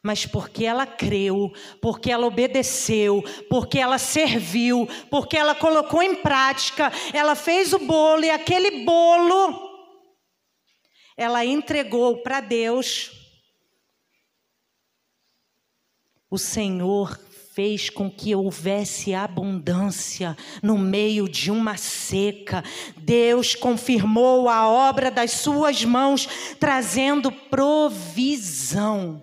mas porque ela creu, porque ela obedeceu, porque ela serviu, porque ela colocou em prática, ela fez o bolo e aquele bolo ela entregou para Deus. O Senhor fez com que houvesse abundância no meio de uma seca. Deus confirmou a obra das suas mãos, trazendo provisão.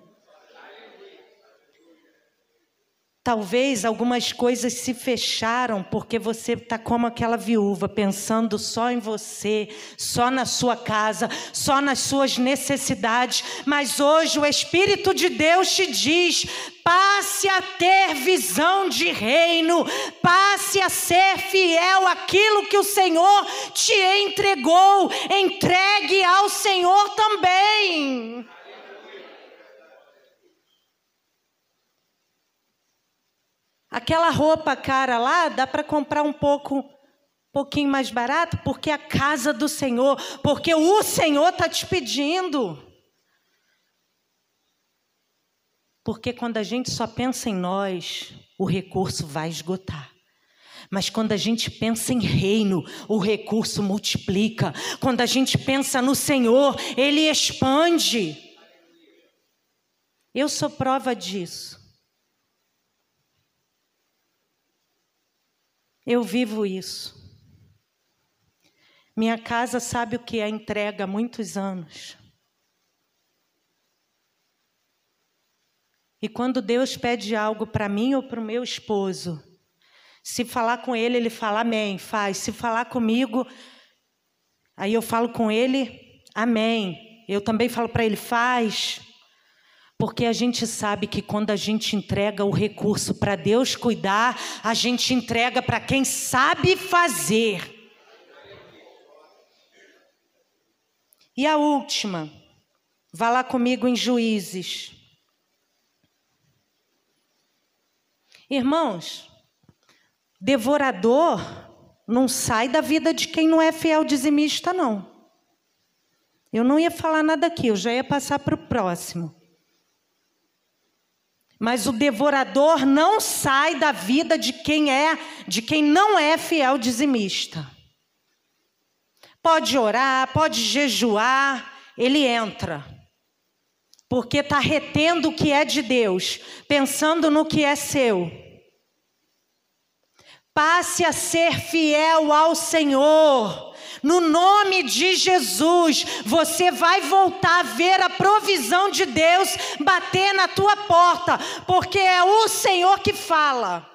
Talvez algumas coisas se fecharam porque você está como aquela viúva, pensando só em você, só na sua casa, só nas suas necessidades. Mas hoje o Espírito de Deus te diz: passe a ter visão de reino, passe a ser fiel àquilo que o Senhor te entregou. Entregue ao Senhor também. Aquela roupa cara lá dá para comprar um pouco, pouquinho mais barato, porque a casa do Senhor, porque o Senhor está te pedindo. Porque quando a gente só pensa em nós, o recurso vai esgotar. Mas quando a gente pensa em reino, o recurso multiplica. Quando a gente pensa no Senhor, ele expande. Eu sou prova disso. Eu vivo isso. Minha casa sabe o que é entrega há muitos anos. E quando Deus pede algo para mim ou para o meu esposo, se falar com ele, ele fala amém, faz. Se falar comigo, aí eu falo com ele, amém. Eu também falo para ele, faz. Porque a gente sabe que quando a gente entrega o recurso para Deus cuidar, a gente entrega para quem sabe fazer. E a última, vá lá comigo em Juízes. Irmãos, devorador não sai da vida de quem não é fiel dizimista, não. Eu não ia falar nada aqui, eu já ia passar para o próximo. Mas o devorador não sai da vida de quem é, de quem não é fiel dizimista. Pode orar, pode jejuar, ele entra. Porque está retendo o que é de Deus, pensando no que é seu. Passe a ser fiel ao Senhor. No nome de Jesus, você vai voltar a ver a provisão de Deus bater na tua porta, porque é o Senhor que fala.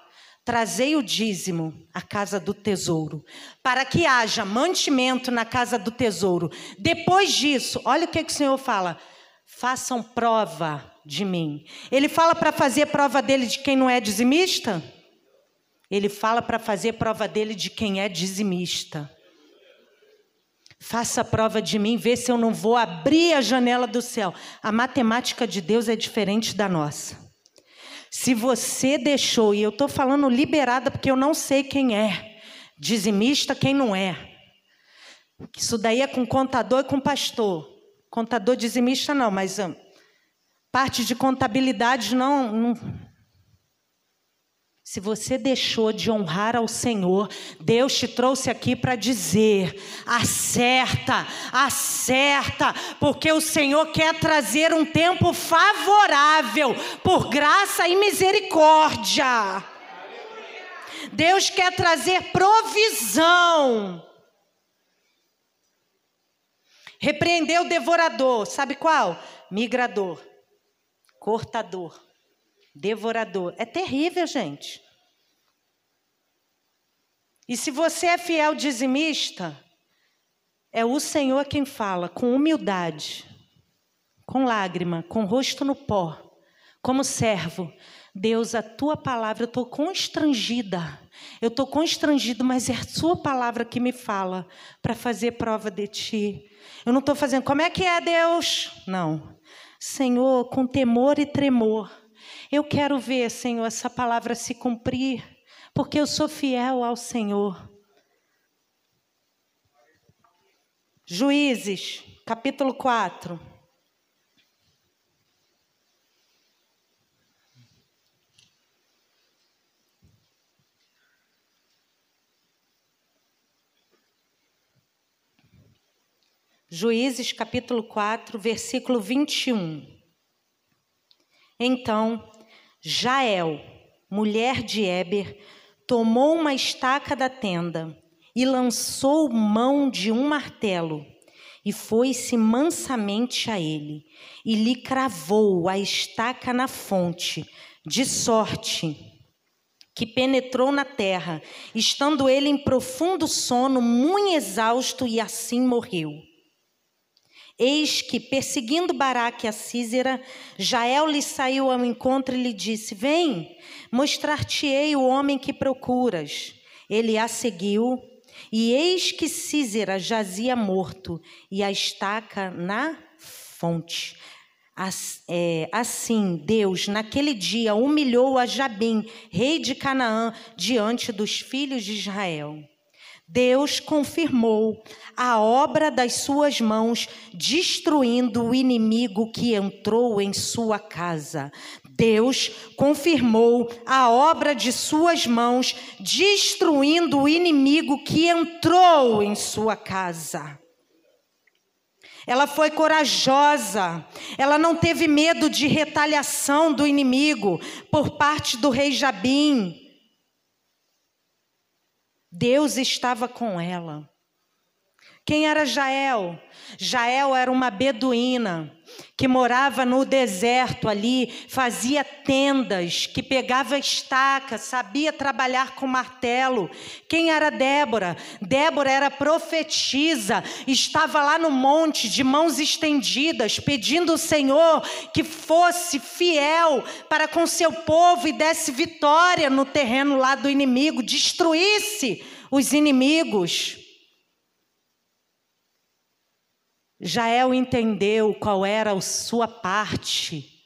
Trazei o dízimo à casa do tesouro, para que haja mantimento na casa do tesouro. Depois disso, olha o que, que o Senhor fala: façam prova de mim. Ele fala para fazer prova dele de quem não é dizimista? Ele fala para fazer prova dele de quem é dizimista. Faça a prova de mim, vê se eu não vou abrir a janela do céu. A matemática de Deus é diferente da nossa. Se você deixou, e eu estou falando liberada porque eu não sei quem é, dizimista, quem não é. Isso daí é com contador e com pastor. Contador dizimista não, mas hum, parte de contabilidade não, não Se você deixou de honrar ao Senhor, Deus te trouxe aqui para dizer: acerta, acerta, porque o Senhor quer trazer um tempo favorável, por graça e misericórdia. Deus quer trazer provisão. Repreendeu o devorador, sabe qual? Migrador, cortador devorador. É terrível, gente. E se você é fiel dizimista, é o Senhor quem fala com humildade, com lágrima, com rosto no pó, como servo. Deus, a tua palavra, eu estou constrangida. Eu estou constrangido, mas é a sua palavra que me fala para fazer prova de ti. Eu não estou fazendo, como é que é Deus? Não. Senhor, com temor e tremor eu quero ver, Senhor, essa palavra se cumprir, porque eu sou fiel ao Senhor. Juízes, capítulo 4. Juízes capítulo 4, versículo 21. Então Jael, mulher de Eber, tomou uma estaca da tenda e lançou mão de um martelo e foi-se mansamente a ele e lhe cravou a estaca na fonte, de sorte que penetrou na terra, estando ele em profundo sono, muito exausto, e assim morreu. Eis que, perseguindo Baraque a Císera, Jael lhe saiu ao encontro e lhe disse: Vem, mostrar-te-ei o homem que procuras. Ele a seguiu, e eis que Císera jazia morto, e a estaca na fonte. É, assim, Deus, naquele dia, humilhou a Jabim, rei de Canaã, diante dos filhos de Israel. Deus confirmou a obra das suas mãos, destruindo o inimigo que entrou em sua casa. Deus confirmou a obra de suas mãos, destruindo o inimigo que entrou em sua casa. Ela foi corajosa, ela não teve medo de retaliação do inimigo por parte do rei Jabim. Deus estava com ela. Quem era Jael? Jael era uma beduína que morava no deserto ali, fazia tendas, que pegava estaca, sabia trabalhar com martelo. Quem era Débora? Débora era profetisa, estava lá no monte de mãos estendidas, pedindo ao Senhor que fosse fiel para com seu povo e desse vitória no terreno lá do inimigo, destruísse os inimigos. Jael entendeu qual era a sua parte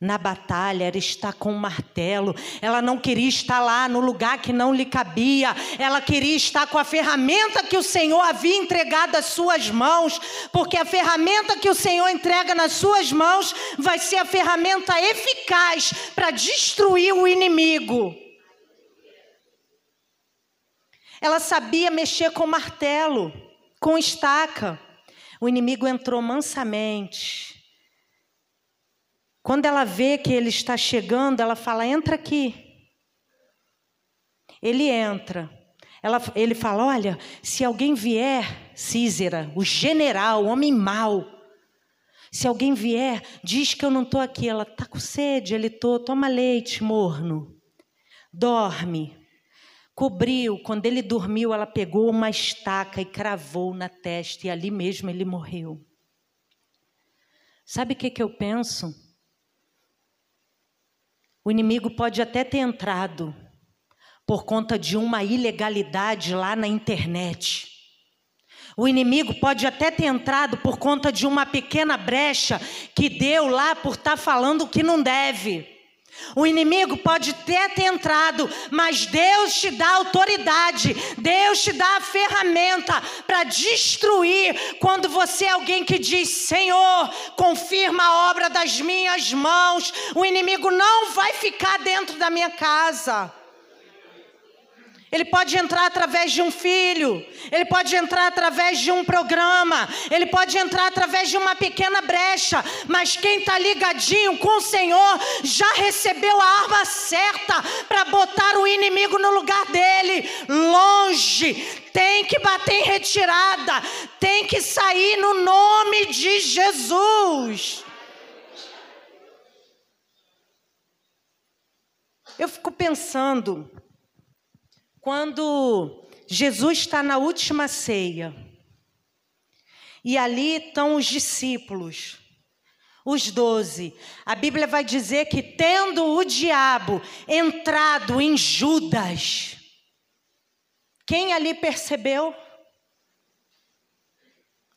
na batalha, era estar com o martelo. Ela não queria estar lá no lugar que não lhe cabia. Ela queria estar com a ferramenta que o Senhor havia entregado às suas mãos, porque a ferramenta que o Senhor entrega nas suas mãos vai ser a ferramenta eficaz para destruir o inimigo. Ela sabia mexer com martelo, com estaca. O inimigo entrou mansamente. Quando ela vê que ele está chegando, ela fala: entra aqui. Ele entra. Ela, ele fala: olha, se alguém vier, Císera, o general, o homem mau, se alguém vier, diz que eu não estou aqui. Ela está com sede, ele toma leite morno, dorme. Cobriu, quando ele dormiu, ela pegou uma estaca e cravou na testa, e ali mesmo ele morreu. Sabe o que, que eu penso? O inimigo pode até ter entrado por conta de uma ilegalidade lá na internet. O inimigo pode até ter entrado por conta de uma pequena brecha que deu lá por estar tá falando o que não deve. O inimigo pode ter, entrado, mas Deus te dá autoridade, Deus te dá a ferramenta para destruir quando você é alguém que diz: Senhor, confirma a obra das minhas mãos. O inimigo não vai ficar dentro da minha casa. Ele pode entrar através de um filho, ele pode entrar através de um programa, ele pode entrar através de uma pequena brecha, mas quem está ligadinho com o Senhor já recebeu a arma certa para botar o inimigo no lugar dele, longe. Tem que bater em retirada, tem que sair no nome de Jesus. Eu fico pensando quando Jesus está na última ceia, e ali estão os discípulos, os doze, a Bíblia vai dizer que, tendo o diabo entrado em Judas, quem ali percebeu?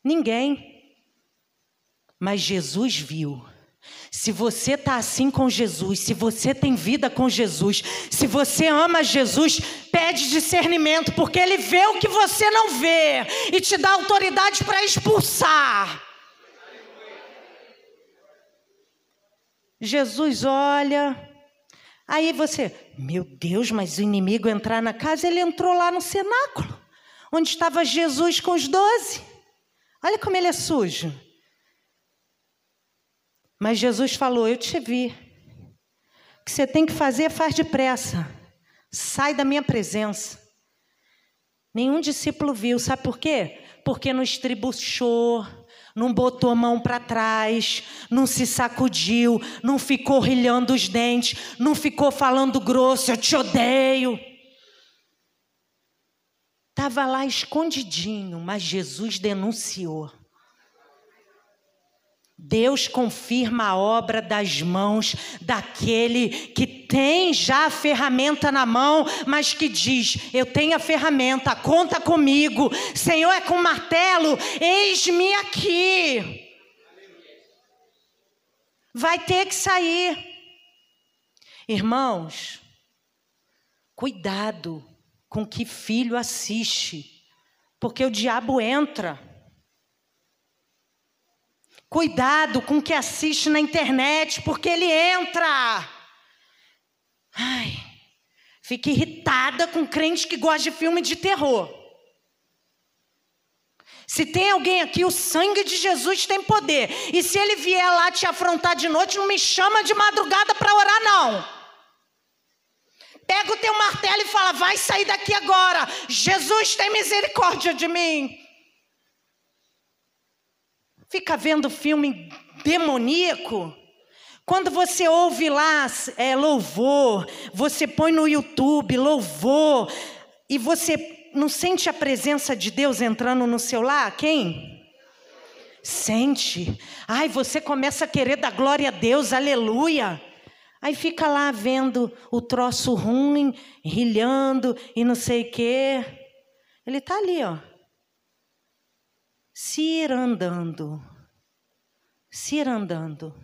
Ninguém. Mas Jesus viu. Se você está assim com Jesus, se você tem vida com Jesus, se você ama Jesus, pede discernimento, porque Ele vê o que você não vê e te dá autoridade para expulsar. Jesus olha, aí você, meu Deus, mas o inimigo entrar na casa, ele entrou lá no cenáculo, onde estava Jesus com os doze. Olha como ele é sujo. Mas Jesus falou: Eu te vi. O que você tem que fazer, faz depressa. Sai da minha presença. Nenhum discípulo viu, sabe por quê? Porque não estribuchou, não botou a mão para trás, não se sacudiu, não ficou rilhando os dentes, não ficou falando grosso, eu te odeio. Estava lá escondidinho, mas Jesus denunciou. Deus confirma a obra das mãos daquele que tem já a ferramenta na mão, mas que diz: Eu tenho a ferramenta, conta comigo. Senhor, é com martelo, eis-me aqui. Vai ter que sair. Irmãos, cuidado com que filho assiste, porque o diabo entra. Cuidado com o que assiste na internet, porque ele entra. Ai, fica irritada com crente que gosta de filme de terror. Se tem alguém aqui, o sangue de Jesus tem poder. E se ele vier lá te afrontar de noite, não me chama de madrugada para orar, não. Pega o teu martelo e fala: vai sair daqui agora. Jesus tem misericórdia de mim fica vendo filme demoníaco. Quando você ouve lá é, louvor, você põe no YouTube louvor, e você não sente a presença de Deus entrando no seu lar? Quem? Sente. Ai, você começa a querer dar glória a Deus, aleluia. Aí fica lá vendo o troço ruim, rilhando e não sei o quê. Ele está ali, ó se ir andando, se ir andando.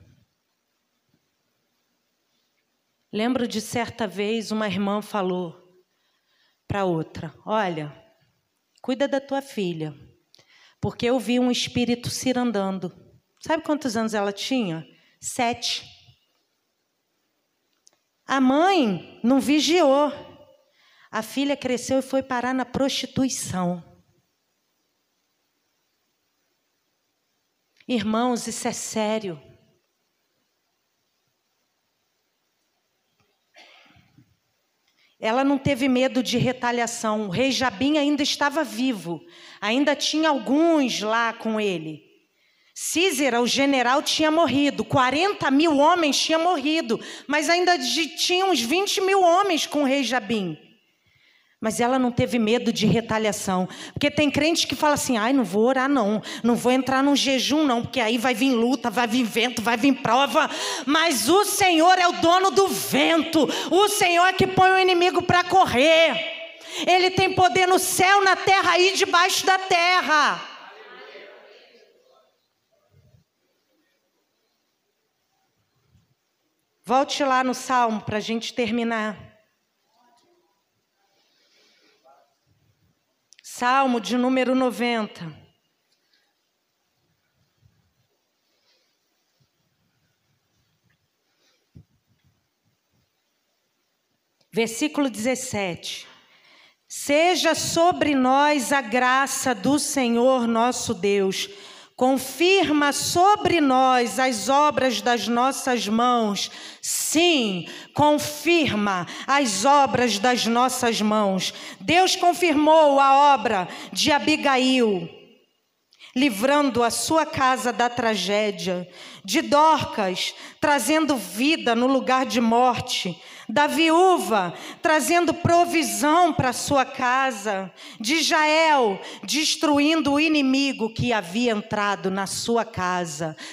Lembro de certa vez uma irmã falou para outra: Olha, cuida da tua filha, porque eu vi um espírito se ir andando. Sabe quantos anos ela tinha? Sete. A mãe não vigiou. A filha cresceu e foi parar na prostituição. Irmãos, isso é sério. Ela não teve medo de retaliação. O rei Jabim ainda estava vivo, ainda tinha alguns lá com ele. Císera, o general, tinha morrido, 40 mil homens tinham morrido, mas ainda tinha uns 20 mil homens com o rei Jabim. Mas ela não teve medo de retaliação. Porque tem crente que fala assim: ai, não vou orar, não. Não vou entrar num jejum, não. Porque aí vai vir luta, vai vir vento, vai vir prova. Mas o Senhor é o dono do vento. O Senhor é que põe o inimigo para correr. Ele tem poder no céu, na terra e debaixo da terra. Volte lá no salmo para a gente terminar. Salmo de número 90. Versículo 17. Seja sobre nós a graça do Senhor nosso Deus. Confirma sobre nós as obras das nossas mãos. Sim, confirma as obras das nossas mãos. Deus confirmou a obra de Abigail livrando a sua casa da tragédia, de Dorcas, trazendo vida no lugar de morte, da viúva, trazendo provisão para sua casa, de Jael, destruindo o inimigo que havia entrado na sua casa.